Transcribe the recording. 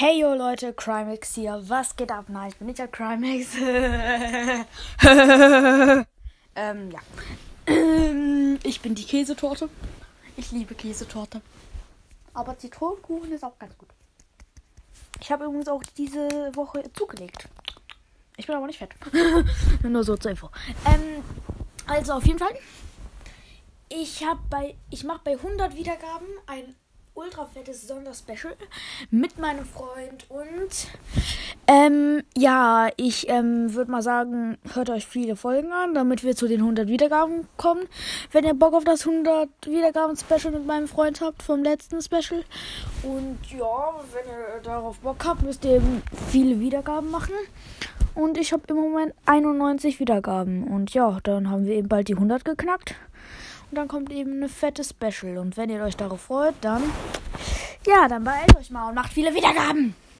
Hey yo Leute, Crimex hier. Was geht ab? Nein, ich bin nicht der Crimex. ähm, ja. ich bin die Käsetorte. Ich liebe Käsetorte. Aber Zitronenkuchen ist auch ganz gut. Ich habe übrigens auch diese Woche zugelegt. Ich bin aber nicht fett. Nur so zur Info. Ähm, also auf jeden Fall. Ich habe bei, ich mache bei 100 Wiedergaben ein ultra fettes Sonderspecial mit meinem Freund und ähm, ja, ich ähm, würde mal sagen, hört euch viele Folgen an, damit wir zu den 100 Wiedergaben kommen. Wenn ihr Bock auf das 100 Wiedergaben Special mit meinem Freund habt vom letzten Special und ja, wenn ihr darauf Bock habt, müsst ihr eben viele Wiedergaben machen. Und ich habe im Moment 91 Wiedergaben. Und ja, dann haben wir eben bald die 100 geknackt. Und dann kommt eben eine fette Special. Und wenn ihr euch darauf freut, dann. Ja, dann beeilt euch mal und macht viele Wiedergaben.